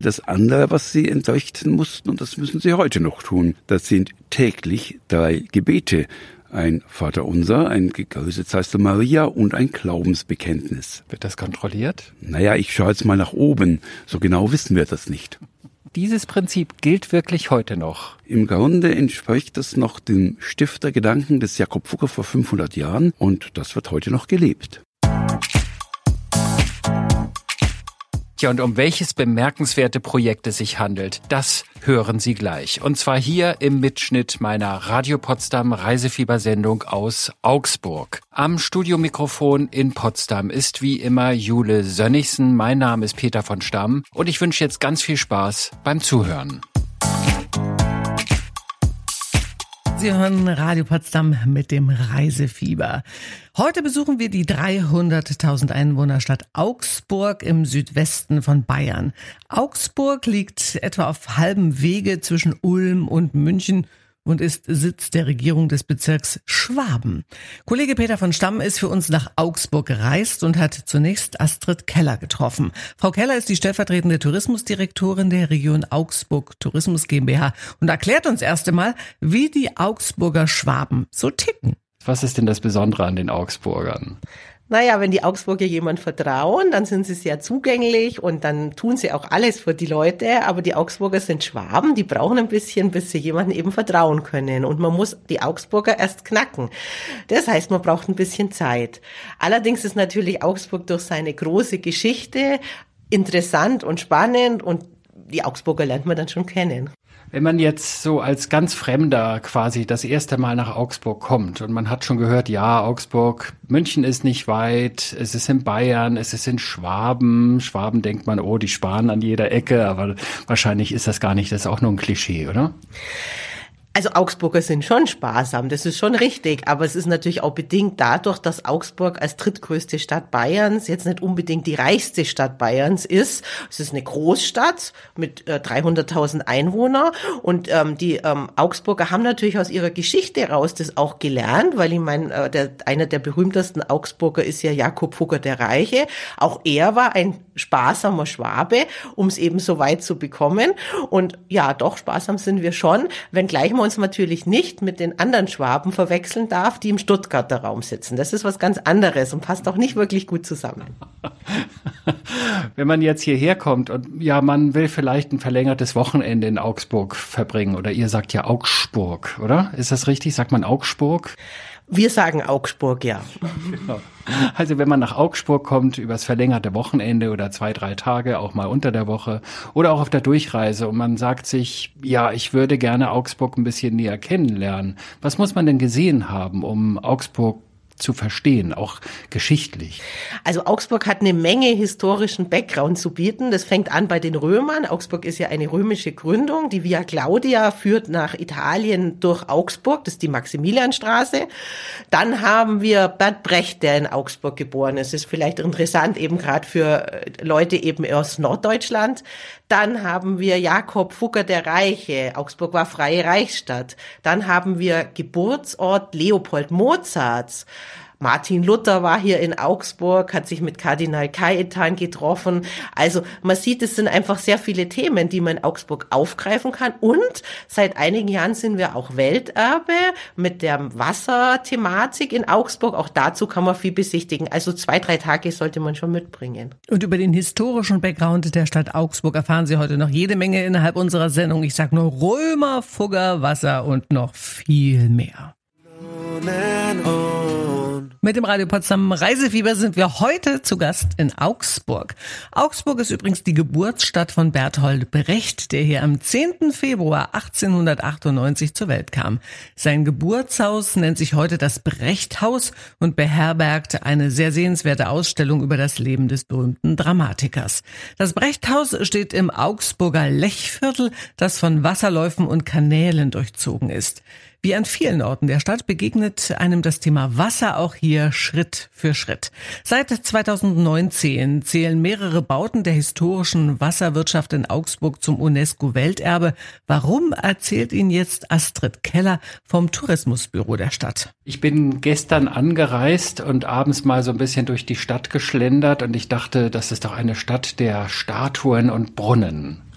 Das andere, was sie entleuchten mussten, und das müssen sie heute noch tun, das sind täglich drei Gebete. Ein Vaterunser, ein Gegrüßet seist du Maria und ein Glaubensbekenntnis. Wird das kontrolliert? Naja, ich schaue jetzt mal nach oben. So genau wissen wir das nicht. Dieses Prinzip gilt wirklich heute noch. Im Grunde entspricht das noch dem Stiftergedanken des Jakob Fugger vor 500 Jahren und das wird heute noch gelebt. Ja, und um welches bemerkenswerte Projekt es sich handelt, das hören Sie gleich. Und zwar hier im Mitschnitt meiner Radio Potsdam Reisefiebersendung aus Augsburg. Am Studiomikrofon in Potsdam ist wie immer Jule Sönnigsen. Mein Name ist Peter von Stamm und ich wünsche jetzt ganz viel Spaß beim Zuhören. Sie hören Radio Potsdam mit dem Reisefieber. Heute besuchen wir die 300.000 Einwohnerstadt Augsburg im Südwesten von Bayern. Augsburg liegt etwa auf halbem Wege zwischen Ulm und München und ist Sitz der Regierung des Bezirks Schwaben. Kollege Peter von Stamm ist für uns nach Augsburg gereist und hat zunächst Astrid Keller getroffen. Frau Keller ist die stellvertretende Tourismusdirektorin der Region Augsburg Tourismus GmbH und erklärt uns erst einmal, wie die Augsburger Schwaben so ticken. Was ist denn das Besondere an den Augsburgern? Naja, wenn die Augsburger jemand vertrauen, dann sind sie sehr zugänglich und dann tun sie auch alles für die Leute. Aber die Augsburger sind Schwaben, die brauchen ein bisschen, bis sie jemandem eben vertrauen können. Und man muss die Augsburger erst knacken. Das heißt, man braucht ein bisschen Zeit. Allerdings ist natürlich Augsburg durch seine große Geschichte interessant und spannend und die Augsburger lernt man dann schon kennen. Wenn man jetzt so als ganz Fremder quasi das erste Mal nach Augsburg kommt und man hat schon gehört, ja, Augsburg, München ist nicht weit, es ist in Bayern, es ist in Schwaben. Schwaben denkt man, oh, die sparen an jeder Ecke, aber wahrscheinlich ist das gar nicht, das ist auch nur ein Klischee, oder? Also Augsburger sind schon sparsam, das ist schon richtig, aber es ist natürlich auch bedingt dadurch, dass Augsburg als drittgrößte Stadt Bayerns jetzt nicht unbedingt die reichste Stadt Bayerns ist. Es ist eine Großstadt mit äh, 300.000 Einwohnern und ähm, die ähm, Augsburger haben natürlich aus ihrer Geschichte raus das auch gelernt, weil ich meine, äh, der, einer der berühmtesten Augsburger ist ja Jakob Fugger der Reiche. Auch er war ein sparsamer Schwabe, um es eben so weit zu bekommen. Und ja, doch sparsam sind wir schon, wenngleich man uns natürlich nicht mit den anderen Schwaben verwechseln darf, die im Stuttgarter Raum sitzen. Das ist was ganz anderes und passt auch nicht wirklich gut zusammen. Wenn man jetzt hierher kommt und ja, man will vielleicht ein verlängertes Wochenende in Augsburg verbringen oder ihr sagt ja Augsburg, oder? Ist das richtig? Sagt man Augsburg? Wir sagen Augsburg, ja. Genau. Also wenn man nach Augsburg kommt, übers verlängerte Wochenende oder zwei, drei Tage, auch mal unter der Woche oder auch auf der Durchreise und man sagt sich, ja, ich würde gerne Augsburg ein bisschen näher kennenlernen. Was muss man denn gesehen haben, um Augsburg zu verstehen, auch geschichtlich? Also Augsburg hat eine Menge historischen Background zu bieten. Das fängt an bei den Römern. Augsburg ist ja eine römische Gründung. Die Via Claudia führt nach Italien durch Augsburg. Das ist die Maximilianstraße. Dann haben wir Bert Brecht, der in Augsburg geboren ist. Das ist vielleicht interessant eben gerade für Leute eben aus Norddeutschland. Dann haben wir Jakob Fugger der Reiche. Augsburg war freie Reichsstadt. Dann haben wir Geburtsort Leopold Mozarts. Martin Luther war hier in Augsburg, hat sich mit Kardinal Cajetan getroffen. Also man sieht, es sind einfach sehr viele Themen, die man in Augsburg aufgreifen kann. Und seit einigen Jahren sind wir auch Welterbe mit der Wasserthematik in Augsburg. Auch dazu kann man viel besichtigen. Also zwei, drei Tage sollte man schon mitbringen. Und über den historischen Background der Stadt Augsburg erfahren Sie heute noch jede Menge innerhalb unserer Sendung. Ich sage nur Römer, Fugger, Wasser und noch viel mehr. Mit dem Radio Potsdam Reisefieber sind wir heute zu Gast in Augsburg. Augsburg ist übrigens die Geburtsstadt von Berthold Brecht, der hier am 10. Februar 1898 zur Welt kam. Sein Geburtshaus nennt sich heute das Brechthaus und beherbergt eine sehr sehenswerte Ausstellung über das Leben des berühmten Dramatikers. Das Brechthaus steht im Augsburger Lechviertel, das von Wasserläufen und Kanälen durchzogen ist. Wie an vielen Orten der Stadt begegnet einem das Thema Wasser auch hier Schritt für Schritt. Seit 2019 zählen mehrere Bauten der historischen Wasserwirtschaft in Augsburg zum UNESCO-Welterbe. Warum erzählt Ihnen jetzt Astrid Keller vom Tourismusbüro der Stadt? Ich bin gestern angereist und abends mal so ein bisschen durch die Stadt geschlendert und ich dachte, das ist doch eine Stadt der Statuen und Brunnen.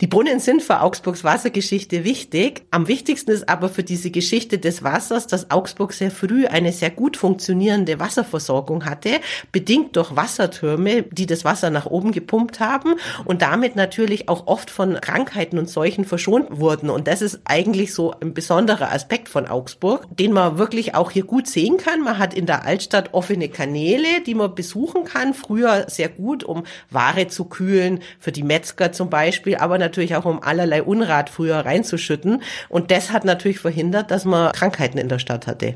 Die Brunnen sind für Augsburgs Wassergeschichte wichtig. Am wichtigsten ist aber für diese Geschichte des Wassers, dass Augsburg sehr früh eine sehr gut funktionierende Wasserversorgung hatte, bedingt durch Wassertürme, die das Wasser nach oben gepumpt haben und damit natürlich auch oft von Krankheiten und Seuchen verschont wurden. Und das ist eigentlich so ein besonderer Aspekt von Augsburg, den man wirklich auch hier gut sehen kann. Man hat in der Altstadt offene Kanäle, die man besuchen kann. Früher sehr gut, um Ware zu kühlen, für die Metzger zum Beispiel, aber natürlich auch um allerlei Unrat früher reinzuschütten. Und das hat natürlich verhindert, dass man Krankheiten in der Stadt hatte.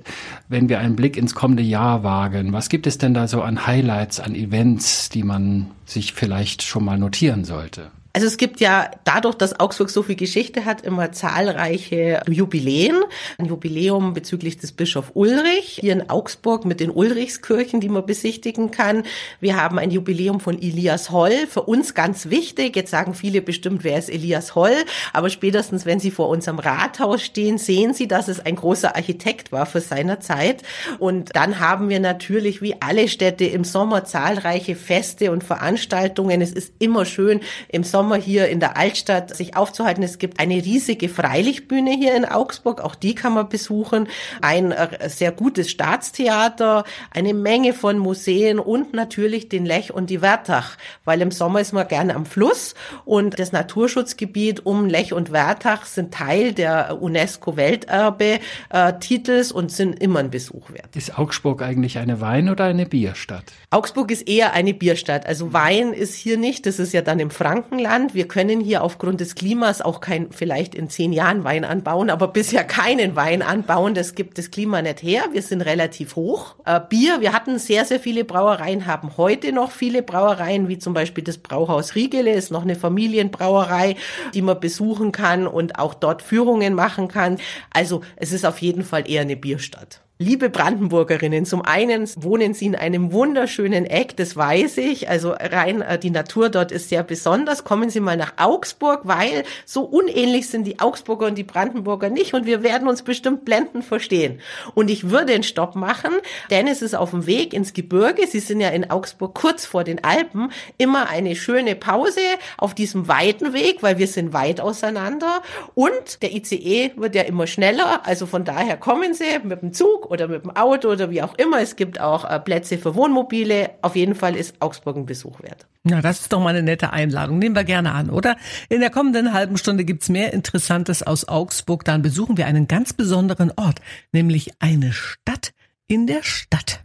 Wenn wir einen Blick ins kommende Jahr wagen, was gibt es denn da so an Highlights, an Events, die man sich vielleicht schon mal notieren sollte? Also es gibt ja dadurch, dass Augsburg so viel Geschichte hat, immer zahlreiche Jubiläen. Ein Jubiläum bezüglich des Bischof Ulrich hier in Augsburg mit den Ulrichskirchen, die man besichtigen kann. Wir haben ein Jubiläum von Elias Holl, für uns ganz wichtig. Jetzt sagen viele bestimmt, wer ist Elias Holl? Aber spätestens, wenn Sie vor unserem Rathaus stehen, sehen Sie, dass es ein großer Architekt war für seiner Zeit. Und dann haben wir natürlich wie alle Städte im Sommer zahlreiche Feste und Veranstaltungen. Es ist immer schön im Sommer Sommer hier in der Altstadt sich aufzuhalten. Es gibt eine riesige Freilichtbühne hier in Augsburg, auch die kann man besuchen. Ein äh, sehr gutes Staatstheater, eine Menge von Museen und natürlich den Lech und die Wertach, weil im Sommer ist man gerne am Fluss und das Naturschutzgebiet um Lech und Wertach sind Teil der UNESCO-Welterbe-Titels und sind immer ein Besuch wert. Ist Augsburg eigentlich eine Wein- oder eine Bierstadt? Augsburg ist eher eine Bierstadt. Also Wein ist hier nicht, das ist ja dann im Frankenland. Land. Wir können hier aufgrund des Klimas auch kein, vielleicht in zehn Jahren Wein anbauen, aber bisher keinen Wein anbauen. Das gibt das Klima nicht her. Wir sind relativ hoch. Äh, Bier, wir hatten sehr, sehr viele Brauereien, haben heute noch viele Brauereien, wie zum Beispiel das Brauhaus Riegele, ist noch eine Familienbrauerei, die man besuchen kann und auch dort Führungen machen kann. Also es ist auf jeden Fall eher eine Bierstadt. Liebe Brandenburgerinnen, zum einen wohnen Sie in einem wunderschönen Eck, das weiß ich. Also rein äh, die Natur dort ist sehr besonders. Kommen Sie mal nach Augsburg, weil so unähnlich sind die Augsburger und die Brandenburger nicht und wir werden uns bestimmt blendend verstehen. Und ich würde einen Stopp machen, denn es ist auf dem Weg ins Gebirge. Sie sind ja in Augsburg kurz vor den Alpen. Immer eine schöne Pause auf diesem weiten Weg, weil wir sind weit auseinander. Und der ICE wird ja immer schneller. Also von daher kommen Sie mit dem Zug oder mit dem Auto oder wie auch immer. Es gibt auch äh, Plätze für Wohnmobile. Auf jeden Fall ist Augsburg ein Besuch wert. Na, das ist doch mal eine nette Einladung. Nehmen wir gerne an, oder? In der kommenden halben Stunde gibt's mehr Interessantes aus Augsburg. Dann besuchen wir einen ganz besonderen Ort, nämlich eine Stadt in der Stadt.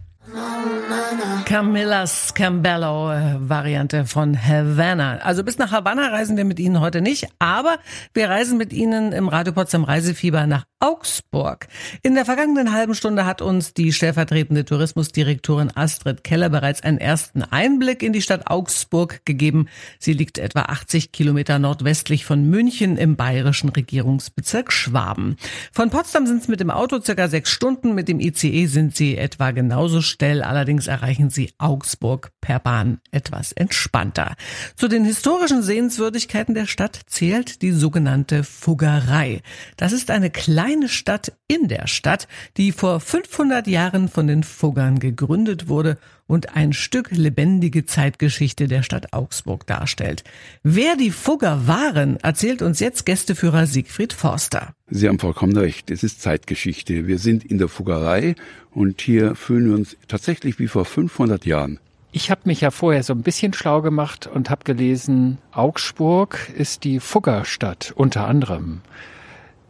Camillas Cambello äh, Variante von Havana. Also bis nach Havanna reisen wir mit Ihnen heute nicht, aber wir reisen mit Ihnen im Radio Potsdam Reisefieber nach Augsburg. In der vergangenen halben Stunde hat uns die stellvertretende Tourismusdirektorin Astrid Keller bereits einen ersten Einblick in die Stadt Augsburg gegeben. Sie liegt etwa 80 Kilometer nordwestlich von München im bayerischen Regierungsbezirk Schwaben. Von Potsdam sind es mit dem Auto circa sechs Stunden, mit dem ICE sind sie etwa genauso schnell, allerdings erreichen sie Augsburg per Bahn etwas entspannter. Zu den historischen Sehenswürdigkeiten der Stadt zählt die sogenannte Fuggerei. Das ist eine kleine Stadt in der Stadt, die vor 500 Jahren von den Fuggern gegründet wurde und ein Stück lebendige Zeitgeschichte der Stadt Augsburg darstellt. Wer die Fugger waren, erzählt uns jetzt Gästeführer Siegfried Forster. Sie haben vollkommen recht. Es ist Zeitgeschichte. Wir sind in der Fuggerei und hier fühlen wir uns tatsächlich wie vor 500 Jahren. Ich habe mich ja vorher so ein bisschen schlau gemacht und habe gelesen, Augsburg ist die Fuggerstadt unter anderem.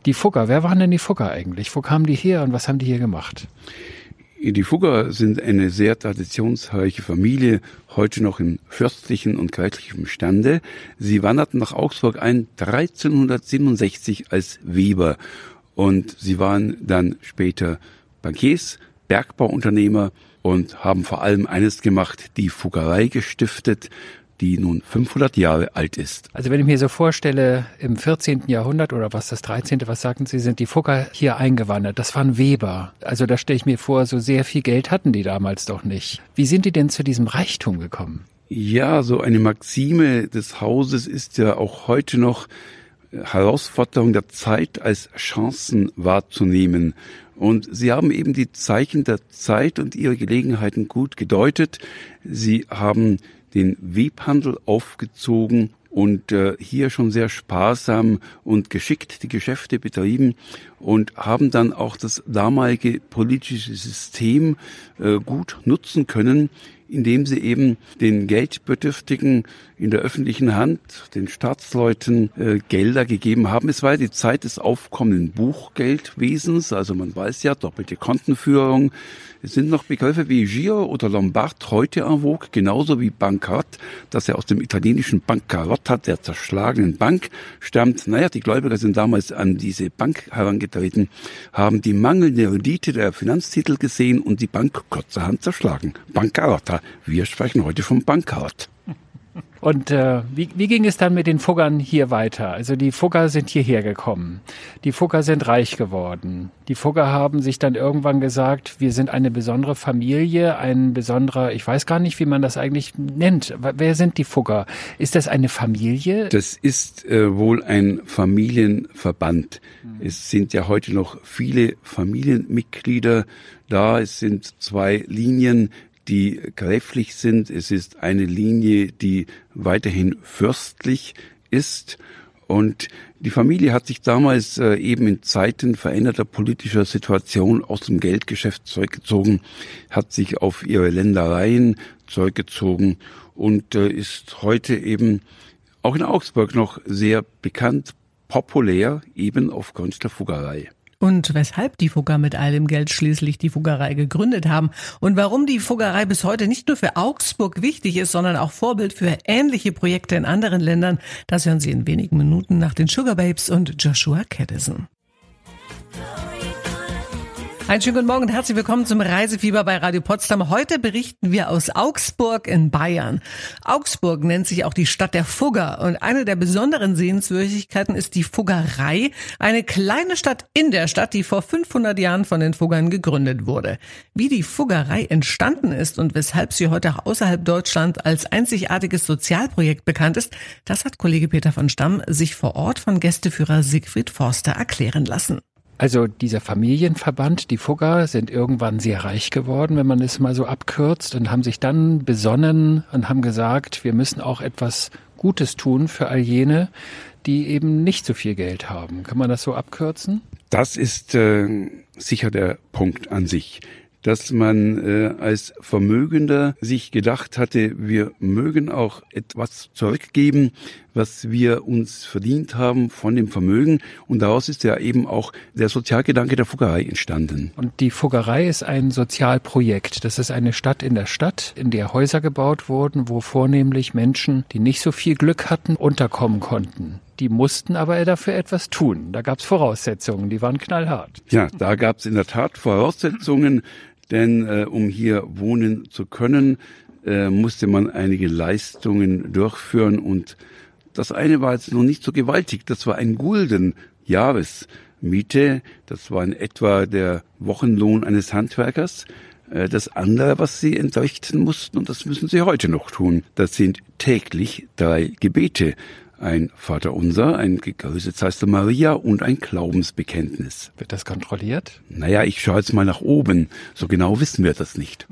Die Fugger, wer waren denn die Fugger eigentlich? Wo kamen die her und was haben die hier gemacht? Die Fugger sind eine sehr traditionsreiche Familie, heute noch in fürstlichen und kaiserlichem Stande. Sie wanderten nach Augsburg ein 1367 als Weber und sie waren dann später Bankiers, Bergbauunternehmer und haben vor allem eines gemacht, die Fuggerei gestiftet die nun 500 Jahre alt ist. Also wenn ich mir so vorstelle, im 14. Jahrhundert oder was das 13., was sagten Sie, sind die Fugger hier eingewandert. Das waren Weber. Also da stelle ich mir vor, so sehr viel Geld hatten die damals doch nicht. Wie sind die denn zu diesem Reichtum gekommen? Ja, so eine Maxime des Hauses ist ja auch heute noch Herausforderung der Zeit als Chancen wahrzunehmen. Und sie haben eben die Zeichen der Zeit und ihre Gelegenheiten gut gedeutet. Sie haben den Webhandel aufgezogen und äh, hier schon sehr sparsam und geschickt die Geschäfte betrieben und haben dann auch das damalige politische System äh, gut nutzen können, indem sie eben den Geldbedürftigen in der öffentlichen Hand, den Staatsleuten äh, Gelder gegeben haben. Es war die Zeit des aufkommenden Buchgeldwesens, also man weiß ja, doppelte Kontenführung, es sind noch Begriffe wie Giro oder Lombard heute en vogue, genauso wie Bankrott, das ja aus dem italienischen Bancarotta, der zerschlagenen Bank, stammt. Naja, die Gläubiger sind damals an diese Bank herangetreten, haben die mangelnde Rendite der Finanztitel gesehen und die Bank kurzerhand zerschlagen. Bancarotta. Wir sprechen heute vom Bankrott. Und äh, wie, wie ging es dann mit den Fuggern hier weiter? Also die Fugger sind hierher gekommen. Die Fugger sind reich geworden. Die Fugger haben sich dann irgendwann gesagt, wir sind eine besondere Familie, ein besonderer, ich weiß gar nicht, wie man das eigentlich nennt. Wer sind die Fugger? Ist das eine Familie? Das ist äh, wohl ein Familienverband. Mhm. Es sind ja heute noch viele Familienmitglieder da. Es sind zwei Linien, die gräflich sind. Es ist eine Linie, die weiterhin fürstlich ist. Und die Familie hat sich damals äh, eben in Zeiten veränderter politischer Situation aus dem Geldgeschäft zurückgezogen, hat sich auf ihre Ländereien zurückgezogen und äh, ist heute eben auch in Augsburg noch sehr bekannt, populär, eben aufgrund der Fuggerei und weshalb die Fugger mit all dem Geld schließlich die Fuggerei gegründet haben und warum die Fuggerei bis heute nicht nur für Augsburg wichtig ist, sondern auch Vorbild für ähnliche Projekte in anderen Ländern, das hören Sie in wenigen Minuten nach den Sugar Babes und Joshua Caddison. Einen schönen guten Morgen und herzlich willkommen zum Reisefieber bei Radio Potsdam. Heute berichten wir aus Augsburg in Bayern. Augsburg nennt sich auch die Stadt der Fugger und eine der besonderen Sehenswürdigkeiten ist die Fuggerei, eine kleine Stadt in der Stadt, die vor 500 Jahren von den Fuggern gegründet wurde. Wie die Fuggerei entstanden ist und weshalb sie heute auch außerhalb Deutschland als einzigartiges Sozialprojekt bekannt ist, das hat Kollege Peter von Stamm sich vor Ort von Gästeführer Siegfried Forster erklären lassen. Also dieser Familienverband, die Fugger, sind irgendwann sehr reich geworden, wenn man es mal so abkürzt, und haben sich dann besonnen und haben gesagt, wir müssen auch etwas Gutes tun für all jene, die eben nicht so viel Geld haben. Kann man das so abkürzen? Das ist äh, sicher der Punkt an sich dass man äh, als Vermögender sich gedacht hatte, wir mögen auch etwas zurückgeben, was wir uns verdient haben von dem Vermögen. Und daraus ist ja eben auch der Sozialgedanke der Fuggerei entstanden. Und die Fuggerei ist ein Sozialprojekt. Das ist eine Stadt in der Stadt, in der Häuser gebaut wurden, wo vornehmlich Menschen, die nicht so viel Glück hatten, unterkommen konnten. Die mussten aber dafür etwas tun. Da gab es Voraussetzungen, die waren knallhart. Ja, da gab es in der Tat Voraussetzungen, denn äh, um hier wohnen zu können, äh, musste man einige Leistungen durchführen und das eine war jetzt noch nicht so gewaltig. Das war ein Gulden Jahresmiete. Das war in etwa der Wochenlohn eines Handwerkers. Äh, das andere, was sie entrichten mussten, und das müssen sie heute noch tun, das sind täglich drei Gebete ein Vaterunser, ein gegrüßet heißt Maria und ein Glaubensbekenntnis. Wird das kontrolliert? Naja, ich schaue jetzt mal nach oben. So genau wissen wir das nicht.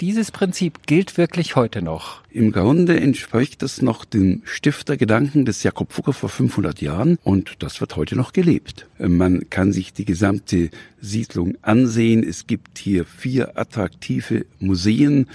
Dieses Prinzip gilt wirklich heute noch. Im Grunde entspricht das noch dem Stiftergedanken des Jakob Fugger vor 500 Jahren und das wird heute noch gelebt. Man kann sich die gesamte Siedlung ansehen. Es gibt hier vier attraktive Museen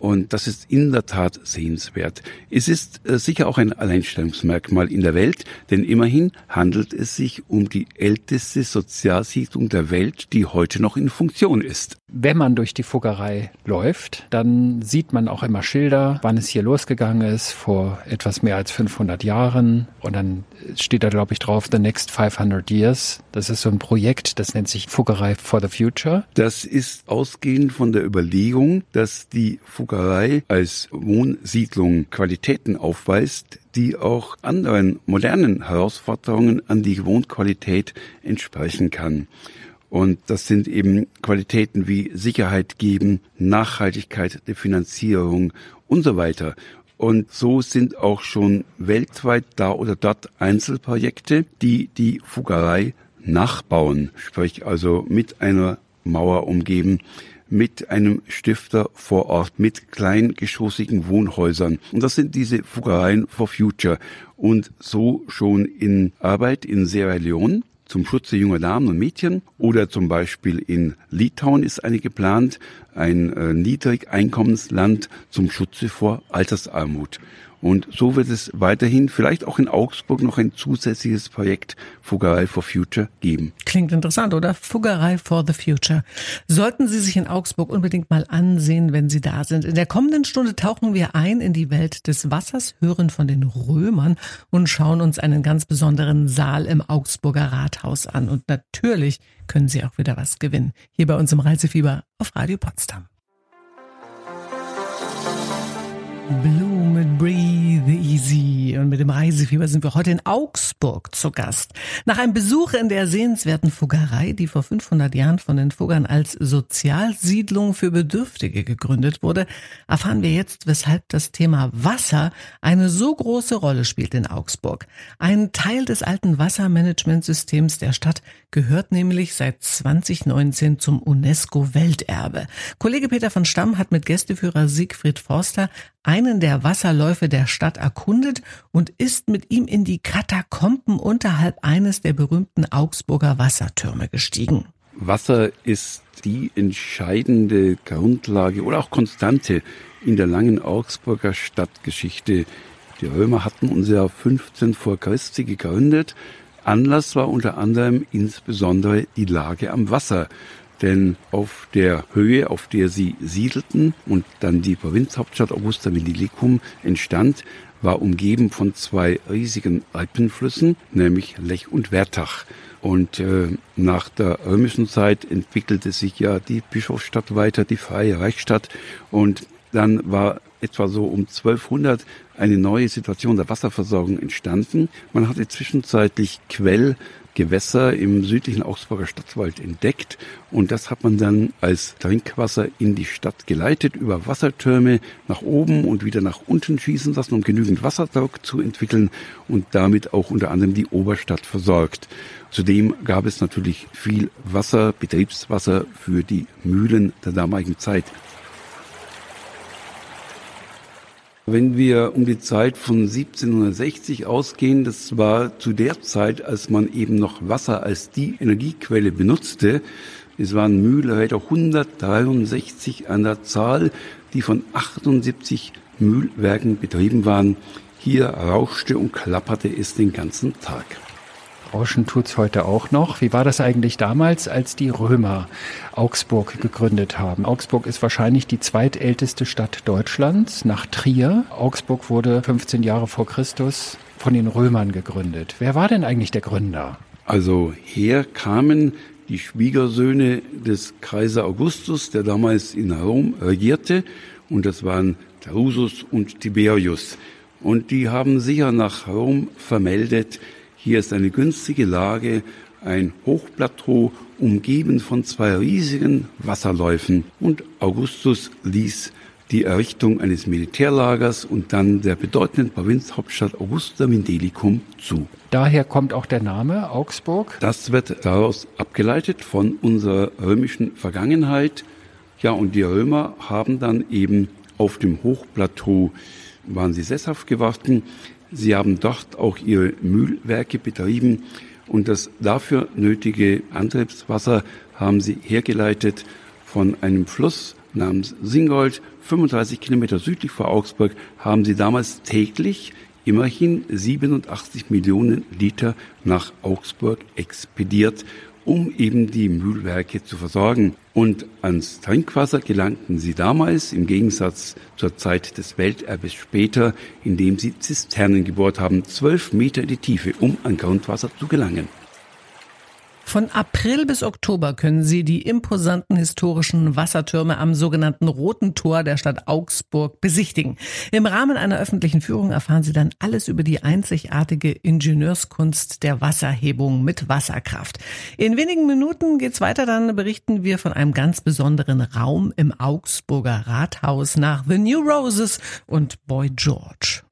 und das ist in der Tat sehenswert. Es ist äh, sicher auch ein Alleinstellungsmerkmal in der Welt, denn immerhin handelt es sich um die älteste Sozialsiedlung der Welt, die heute noch in Funktion ist. Wenn man durch die Fuggerei läuft, dann sieht man auch immer Schilder, wann es hier losgegangen ist, vor etwas mehr als 500 Jahren. Und dann steht da, glaube ich, drauf, The Next 500 Years. Das ist so ein Projekt, das nennt sich Fuggerei for the Future. Das ist ausgehend von der Überlegung, dass die Fuggerei als Wohnsiedlung Qualitäten aufweist, die auch anderen modernen Herausforderungen an die Wohnqualität entsprechen kann. Und das sind eben Qualitäten wie Sicherheit geben, Nachhaltigkeit der Finanzierung und so weiter. Und so sind auch schon weltweit da oder dort Einzelprojekte, die die Fuggerei nachbauen, sprich also mit einer Mauer umgeben, mit einem Stifter vor Ort, mit kleingeschossigen Wohnhäusern. Und das sind diese Fuggereien for Future. Und so schon in Arbeit in Sierra Leone zum Schutze junger Damen und Mädchen oder zum Beispiel in Litauen ist eine geplant, ein äh, Niedrigeinkommensland zum Schutze vor Altersarmut. Und so wird es weiterhin vielleicht auch in Augsburg noch ein zusätzliches Projekt Fuggerei for Future geben. Klingt interessant, oder? Fuggerei for the Future. Sollten Sie sich in Augsburg unbedingt mal ansehen, wenn Sie da sind. In der kommenden Stunde tauchen wir ein in die Welt des Wassers, hören von den Römern und schauen uns einen ganz besonderen Saal im Augsburger Rathaus an. Und natürlich können Sie auch wieder was gewinnen. Hier bei uns im Reisefieber auf Radio Potsdam. Blue Breathe Easy. Und mit dem Reisefieber sind wir heute in Augsburg zu Gast. Nach einem Besuch in der sehenswerten Fuggerei, die vor 500 Jahren von den Fuggern als Sozialsiedlung für Bedürftige gegründet wurde, erfahren wir jetzt, weshalb das Thema Wasser eine so große Rolle spielt in Augsburg. Ein Teil des alten Wassermanagementsystems der Stadt gehört nämlich seit 2019 zum UNESCO-Welterbe. Kollege Peter von Stamm hat mit Gästeführer Siegfried Forster einen der Wasserläufe der Stadt erkundet und ist mit ihm in die Katakomben unterhalb eines der berühmten Augsburger Wassertürme gestiegen. Wasser ist die entscheidende Grundlage oder auch Konstante in der langen Augsburger Stadtgeschichte. Die Römer hatten uns ja 15 vor Christi gegründet. Anlass war unter anderem insbesondere die Lage am Wasser denn auf der Höhe, auf der sie siedelten und dann die Provinzhauptstadt Augusta Vendilicum entstand, war umgeben von zwei riesigen Alpenflüssen, nämlich Lech und Wertach. Und äh, nach der römischen Zeit entwickelte sich ja die Bischofsstadt weiter, die freie Reichsstadt. Und dann war etwa so um 1200 eine neue Situation der Wasserversorgung entstanden. Man hatte zwischenzeitlich Quell Gewässer im südlichen Augsburger Stadtwald entdeckt und das hat man dann als Trinkwasser in die Stadt geleitet, über Wassertürme nach oben und wieder nach unten schießen lassen, um genügend Wasserdruck zu entwickeln und damit auch unter anderem die Oberstadt versorgt. Zudem gab es natürlich viel Wasser, Betriebswasser für die Mühlen der damaligen Zeit. Wenn wir um die Zeit von 1760 ausgehen, das war zu der Zeit, als man eben noch Wasser als die Energiequelle benutzte. Es waren Mühlräder 163 an der Zahl, die von 78 Mühlwerken betrieben waren. Hier rauschte und klapperte es den ganzen Tag. Rauschen tut's heute auch noch. Wie war das eigentlich damals, als die Römer Augsburg gegründet haben? Augsburg ist wahrscheinlich die zweitälteste Stadt Deutschlands nach Trier. Augsburg wurde 15 Jahre vor Christus von den Römern gegründet. Wer war denn eigentlich der Gründer? Also her kamen die Schwiegersöhne des Kaiser Augustus, der damals in Rom regierte, und das waren Drusus und Tiberius. Und die haben sicher nach Rom vermeldet, hier ist eine günstige Lage, ein Hochplateau, umgeben von zwei riesigen Wasserläufen. Und Augustus ließ die Errichtung eines Militärlagers und dann der bedeutenden Provinzhauptstadt Augusta Vindelicum zu. Daher kommt auch der Name Augsburg? Das wird daraus abgeleitet von unserer römischen Vergangenheit. Ja, und die Römer haben dann eben auf dem Hochplateau waren sie sesshaft geworden. Sie haben dort auch ihre Mühlwerke betrieben und das dafür nötige Antriebswasser haben sie hergeleitet von einem Fluss namens Singold, 35 Kilometer südlich vor Augsburg, haben sie damals täglich immerhin 87 Millionen Liter nach Augsburg expediert um eben die Mühlwerke zu versorgen. Und ans Trinkwasser gelangten sie damals, im Gegensatz zur Zeit des Welterbes später, indem sie Zisternen gebohrt haben, zwölf Meter in die Tiefe, um an Grundwasser zu gelangen. Von April bis Oktober können Sie die imposanten historischen Wassertürme am sogenannten Roten Tor der Stadt Augsburg besichtigen. Im Rahmen einer öffentlichen Führung erfahren Sie dann alles über die einzigartige Ingenieurskunst der Wasserhebung mit Wasserkraft. In wenigen Minuten geht's weiter, dann berichten wir von einem ganz besonderen Raum im Augsburger Rathaus nach The New Roses und Boy George.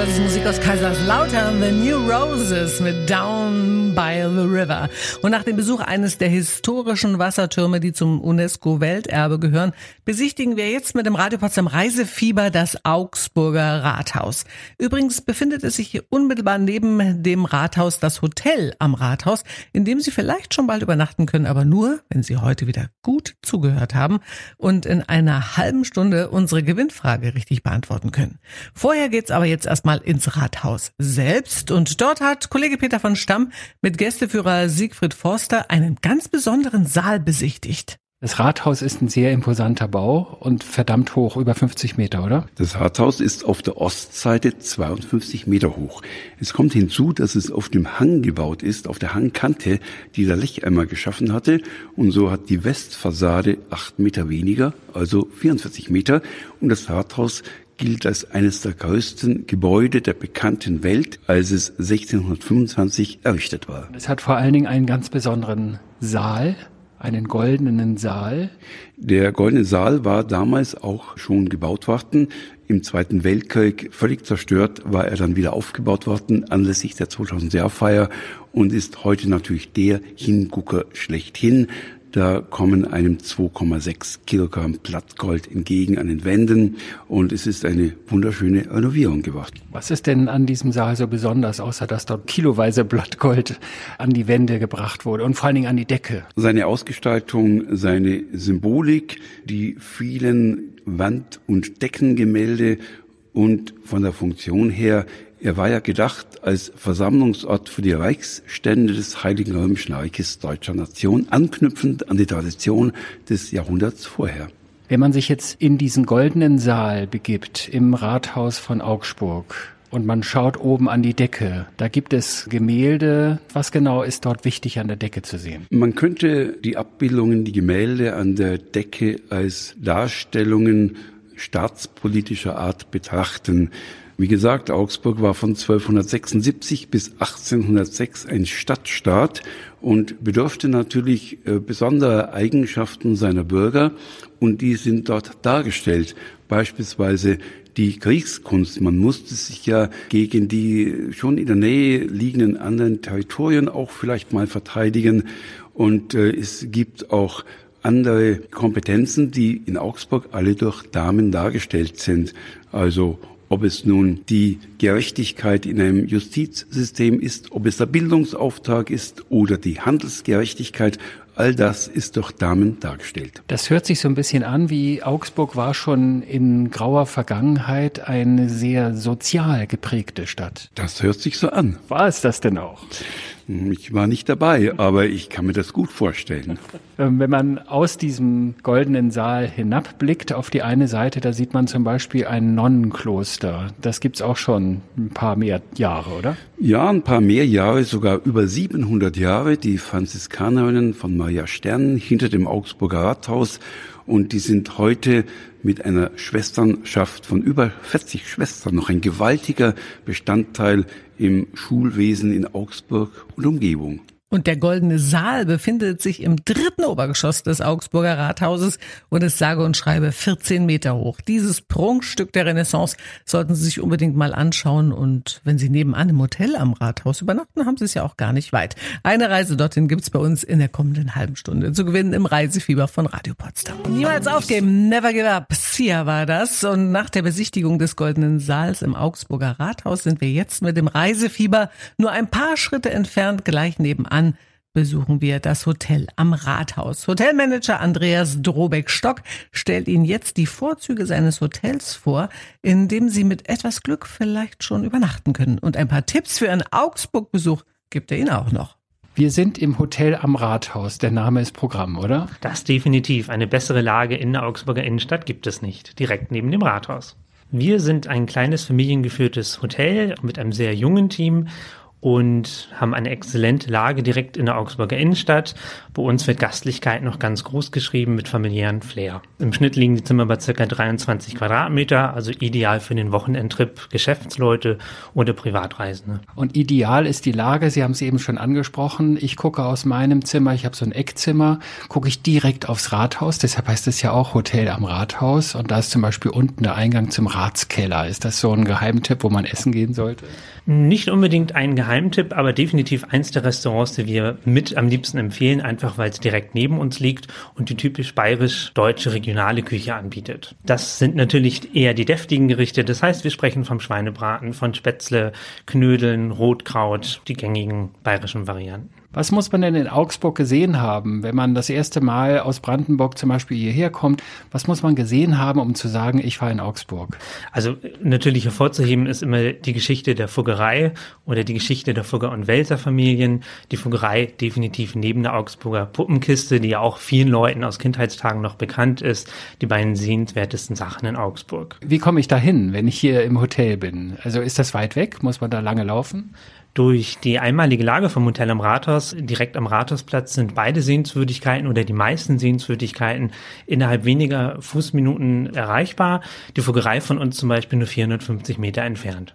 Das ist Musik aus Kaiserslautern, The New Roses mit Down by the River. Und nach dem Besuch eines der historischen Wassertürme, die zum UNESCO-Welterbe gehören, besichtigen wir jetzt mit dem Radio Potsdam Reisefieber das Augsburger Rathaus. Übrigens befindet es sich hier unmittelbar neben dem Rathaus das Hotel am Rathaus, in dem Sie vielleicht schon bald übernachten können, aber nur, wenn Sie heute wieder gut zugehört haben und in einer halben Stunde unsere Gewinnfrage richtig beantworten können. Vorher geht's aber jetzt erstmal ins Rathaus selbst und dort hat Kollege Peter von Stamm mit Gästeführer Siegfried Forster einen ganz besonderen Saal besichtigt. Das Rathaus ist ein sehr imposanter Bau und verdammt hoch, über 50 Meter, oder? Das Rathaus ist auf der Ostseite 52 Meter hoch. Es kommt hinzu, dass es auf dem Hang gebaut ist, auf der Hangkante, die der Lecheimer geschaffen hatte. Und so hat die Westfassade acht Meter weniger, also 44 Meter. Und das Rathaus gilt als eines der größten Gebäude der bekannten Welt, als es 1625 errichtet war. Es hat vor allen Dingen einen ganz besonderen Saal, einen goldenen Saal. Der goldene Saal war damals auch schon gebaut worden. Im Zweiten Weltkrieg völlig zerstört war er dann wieder aufgebaut worden anlässlich der 2000 Jahr Feier und ist heute natürlich der Hingucker schlechthin. Da kommen einem 2,6 Kilogramm Blattgold entgegen an den Wänden und es ist eine wunderschöne Renovierung geworden. Was ist denn an diesem Saal so besonders, außer dass dort kiloweise Blattgold an die Wände gebracht wurde und vor allen Dingen an die Decke? Seine Ausgestaltung, seine Symbolik, die vielen Wand- und Deckengemälde und von der Funktion her er war ja gedacht als Versammlungsort für die Reichsstände des Heiligen Römischen Reiches deutscher Nation, anknüpfend an die Tradition des Jahrhunderts vorher. Wenn man sich jetzt in diesen goldenen Saal begibt im Rathaus von Augsburg und man schaut oben an die Decke, da gibt es Gemälde. Was genau ist dort wichtig an der Decke zu sehen? Man könnte die Abbildungen, die Gemälde an der Decke als Darstellungen staatspolitischer Art betrachten. Wie gesagt, Augsburg war von 1276 bis 1806 ein Stadtstaat und bedurfte natürlich äh, besonderer Eigenschaften seiner Bürger und die sind dort dargestellt. Beispielsweise die Kriegskunst. Man musste sich ja gegen die schon in der Nähe liegenden anderen Territorien auch vielleicht mal verteidigen und äh, es gibt auch andere Kompetenzen, die in Augsburg alle durch Damen dargestellt sind. Also ob es nun die Gerechtigkeit in einem Justizsystem ist, ob es der Bildungsauftrag ist oder die Handelsgerechtigkeit, all das ist durch Damen dargestellt. Das hört sich so ein bisschen an, wie Augsburg war schon in grauer Vergangenheit eine sehr sozial geprägte Stadt. Das hört sich so an. War es das denn auch? Ich war nicht dabei, aber ich kann mir das gut vorstellen. Ähm, wenn man aus diesem goldenen Saal hinabblickt auf die eine Seite, da sieht man zum Beispiel ein Nonnenkloster. Das gibt's auch schon ein paar mehr Jahre, oder? Ja, ein paar mehr Jahre, sogar über 700 Jahre. Die Franziskanerinnen von Maria Stern hinter dem Augsburger Rathaus und die sind heute mit einer Schwesternschaft von über 40 Schwestern noch ein gewaltiger Bestandteil im Schulwesen in Augsburg und Umgebung. Und der Goldene Saal befindet sich im dritten Obergeschoss des Augsburger Rathauses und ist sage und schreibe 14 Meter hoch. Dieses Prunkstück der Renaissance sollten Sie sich unbedingt mal anschauen. Und wenn Sie nebenan im Hotel am Rathaus übernachten, haben Sie es ja auch gar nicht weit. Eine Reise dorthin gibt's bei uns in der kommenden halben Stunde zu gewinnen im Reisefieber von Radio Potsdam. Niemals aufgeben, never give up. Sia war das. Und nach der Besichtigung des Goldenen Saals im Augsburger Rathaus sind wir jetzt mit dem Reisefieber nur ein paar Schritte entfernt gleich nebenan an besuchen wir das Hotel am Rathaus. Hotelmanager Andreas Drobeck-Stock stellt Ihnen jetzt die Vorzüge seines Hotels vor, in dem Sie mit etwas Glück vielleicht schon übernachten können. Und ein paar Tipps für einen Augsburg-Besuch gibt er Ihnen auch noch. Wir sind im Hotel am Rathaus. Der Name ist Programm, oder? Das definitiv. Eine bessere Lage in der Augsburger Innenstadt gibt es nicht. Direkt neben dem Rathaus. Wir sind ein kleines familiengeführtes Hotel mit einem sehr jungen Team und haben eine exzellente Lage direkt in der Augsburger Innenstadt. Bei uns wird Gastlichkeit noch ganz groß geschrieben mit familiären Flair. Im Schnitt liegen die Zimmer bei circa 23 Quadratmeter, also ideal für den Wochenendtrip Geschäftsleute oder Privatreisende. Und ideal ist die Lage, Sie haben es eben schon angesprochen. Ich gucke aus meinem Zimmer, ich habe so ein Eckzimmer, gucke ich direkt aufs Rathaus, deshalb heißt es ja auch Hotel am Rathaus und da ist zum Beispiel unten der Eingang zum Ratskeller. Ist das so ein Geheimtipp, wo man essen gehen sollte? Nicht unbedingt ein Geheimtipp, aber definitiv eins der Restaurants, die wir mit am liebsten empfehlen, einfach weil es direkt neben uns liegt und die typisch bayerisch-deutsche regionale Küche anbietet. Das sind natürlich eher die deftigen Gerichte. Das heißt, wir sprechen vom Schweinebraten, von Spätzle, Knödeln, Rotkraut, die gängigen bayerischen Varianten. Was muss man denn in Augsburg gesehen haben, wenn man das erste Mal aus Brandenburg zum Beispiel hierher kommt? Was muss man gesehen haben, um zu sagen, ich fahre in Augsburg? Also natürlich hervorzuheben ist immer die Geschichte der Fuggerei oder die Geschichte der Fugger- und Welser Familien. Die Fuggerei definitiv neben der Augsburger Puppenkiste, die ja auch vielen Leuten aus Kindheitstagen noch bekannt ist, die beiden sehenswertesten Sachen in Augsburg. Wie komme ich da hin, wenn ich hier im Hotel bin? Also ist das weit weg? Muss man da lange laufen? Durch die einmalige Lage vom Hotel am Rathaus, direkt am Rathausplatz, sind beide Sehenswürdigkeiten oder die meisten Sehenswürdigkeiten innerhalb weniger Fußminuten erreichbar. Die Fuggerei von uns zum Beispiel nur 450 Meter entfernt.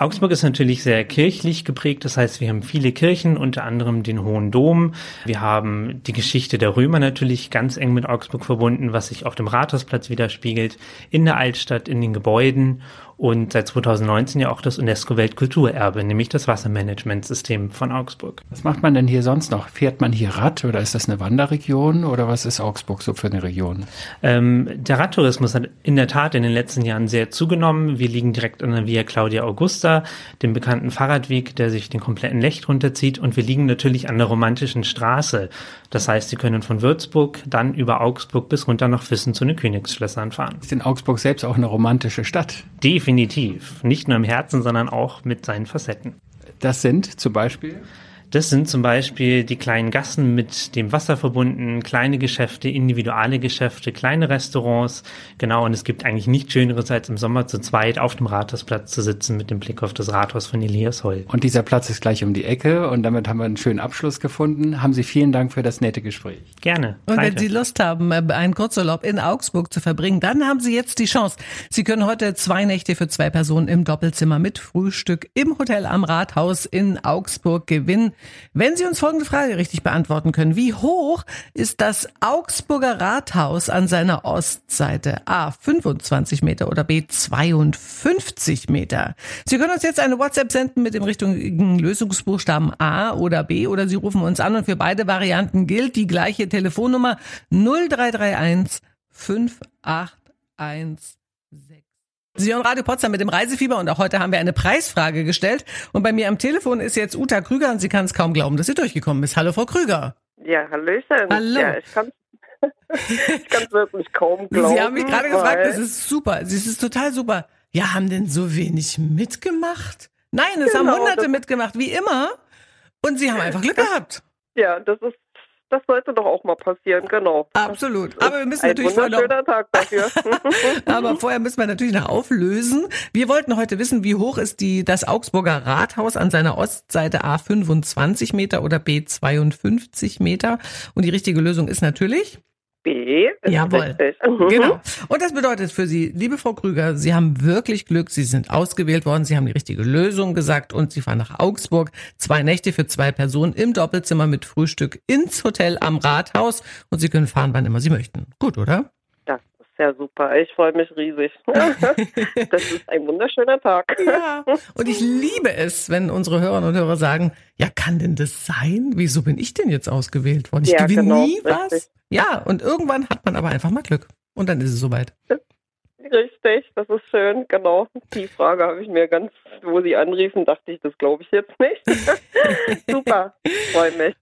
Augsburg ist natürlich sehr kirchlich geprägt, das heißt, wir haben viele Kirchen, unter anderem den Hohen Dom. Wir haben die Geschichte der Römer natürlich ganz eng mit Augsburg verbunden, was sich auf dem Rathausplatz widerspiegelt, in der Altstadt, in den Gebäuden und seit 2019 ja auch das UNESCO-Weltkulturerbe, nämlich das Wassermanagementsystem von Augsburg. Was macht man denn hier sonst noch? Fährt man hier Rad oder ist das eine Wanderregion oder was ist Augsburg so für eine Region? Ähm, der Radtourismus hat in der Tat in den letzten Jahren sehr zugenommen. Wir liegen direkt an der Via Claudia Augusta, dem bekannten Fahrradweg, der sich den kompletten Lecht runterzieht und wir liegen natürlich an der romantischen Straße. Das heißt, Sie können von Würzburg dann über Augsburg bis runter nach Füssen zu den Königsschlössern fahren. Ist in Augsburg selbst auch eine romantische Stadt? Definitiv Definitiv. Nicht nur im Herzen, sondern auch mit seinen Facetten. Das sind zum Beispiel? Das sind zum Beispiel die kleinen Gassen mit dem Wasser verbunden, kleine Geschäfte, individuelle Geschäfte, kleine Restaurants. Genau, und es gibt eigentlich nichts Schöneres, als im Sommer zu zweit auf dem Rathausplatz zu sitzen mit dem Blick auf das Rathaus von Elias Holl. Und dieser Platz ist gleich um die Ecke und damit haben wir einen schönen Abschluss gefunden. Haben Sie vielen Dank für das nette Gespräch. Gerne. Und wenn Sie Lust haben, äh, einen Kurzurlaub in Augsburg zu verbringen, dann haben Sie jetzt die Chance. Sie können heute zwei Nächte für zwei Personen im Doppelzimmer mit Frühstück im Hotel am Rathaus in Augsburg gewinnen. Wenn Sie uns folgende Frage richtig beantworten können. Wie hoch ist das Augsburger Rathaus an seiner Ostseite? A. 25 Meter oder B. 52 Meter? Sie können uns jetzt eine WhatsApp senden mit dem richtigen Lösungsbuchstaben A oder B oder Sie rufen uns an und für beide Varianten gilt die gleiche Telefonnummer 0331 581 Sie hören Radio Potsdam mit dem Reisefieber und auch heute haben wir eine Preisfrage gestellt. Und bei mir am Telefon ist jetzt Uta Krüger und sie kann es kaum glauben, dass sie durchgekommen ist. Hallo, Frau Krüger. Ja, Hallöchen. Hallo. Ja, ich kann ich kann es wirklich kaum glauben. Sie haben mich gerade gefragt, das ist super. Es ist total super. Ja, haben denn so wenig mitgemacht? Nein, es Genau, haben Hunderte mitgemacht, wie immer. Und sie haben einfach Glück gehabt. Ja, das ist, das sollte doch auch mal passieren, genau. Absolut. Aber wir müssen Ein natürlich vorher noch Tag dafür. Aber vorher müssen wir natürlich noch auflösen. Wir wollten heute wissen, wie hoch ist die, das Augsburger Rathaus an seiner Ostseite A 25 Meter oder B 52 Meter? Und die richtige Lösung ist natürlich B Jawohl. Mhm. Genau. Und das bedeutet für Sie, liebe Frau Krüger, Sie haben wirklich Glück. Sie sind ausgewählt worden. Sie haben die richtige Lösung gesagt und Sie fahren nach Augsburg. Zwei Nächte für zwei Personen im Doppelzimmer mit Frühstück ins Hotel am Rathaus. Und Sie können fahren, wann immer Sie möchten. Gut, oder? Ja super. Ich freue mich riesig. das ist ein wunderschöner Tag. Ja. Und ich liebe es, wenn unsere Hörerinnen und Hörer sagen, ja, kann denn das sein? Wieso bin ich denn jetzt ausgewählt worden? Ich Ja, gewinne genau, nie was. richtig. Ja, und irgendwann hat man aber einfach mal Glück. Und dann ist es soweit. Richtig, das ist schön, genau. Die Frage habe ich mir ganz, wo Sie anriefen, dachte ich, das glaube ich jetzt nicht. Super, freue mich.